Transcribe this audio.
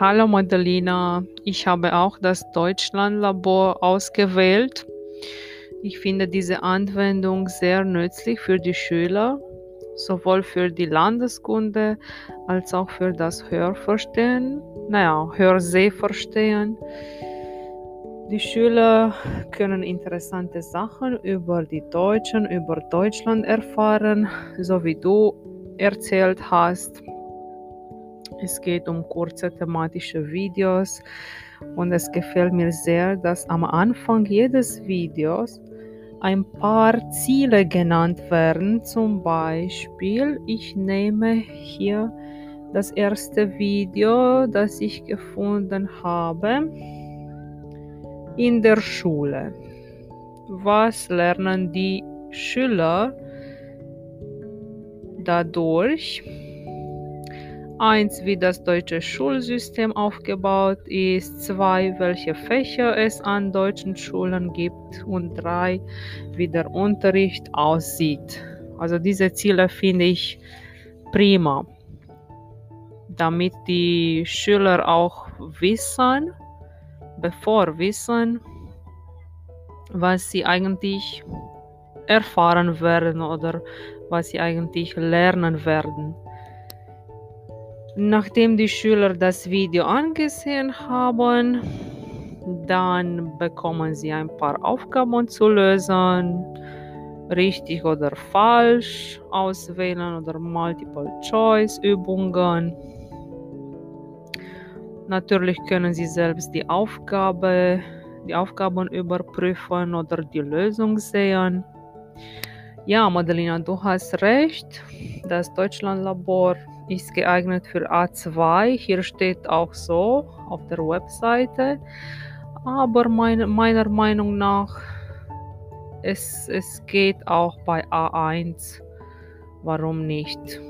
Hallo Madalena, ich habe auch das Deutschlandlabor ausgewählt. Ich finde diese Anwendung sehr nützlich für die Schüler, sowohl für die Landeskunde als auch für das Hörverstehen, naja, Hörsehverstehen. Die Schüler können interessante Sachen über die Deutschen, über Deutschland erfahren, so wie du erzählt hast. Es geht um kurze thematische Videos und es gefällt mir sehr, dass am Anfang jedes Videos ein paar Ziele genannt werden. Zum Beispiel, ich nehme hier das erste Video, das ich gefunden habe in der Schule. Was lernen die Schüler dadurch? Eins, wie das deutsche Schulsystem aufgebaut ist. Zwei, welche Fächer es an deutschen Schulen gibt. Und drei, wie der Unterricht aussieht. Also diese Ziele finde ich prima, damit die Schüler auch wissen, bevor wissen, was sie eigentlich erfahren werden oder was sie eigentlich lernen werden. Nachdem die Schüler das Video angesehen haben, dann bekommen sie ein paar Aufgaben zu lösen, richtig oder falsch auswählen oder Multiple-Choice-Übungen. Natürlich können sie selbst die Aufgabe, die Aufgaben überprüfen oder die Lösung sehen. Ja, Madalena, du hast recht. Das Deutschlandlabor ist geeignet für A2. Hier steht auch so auf der Webseite. Aber meine, meiner Meinung nach, es, es geht auch bei A1. Warum nicht?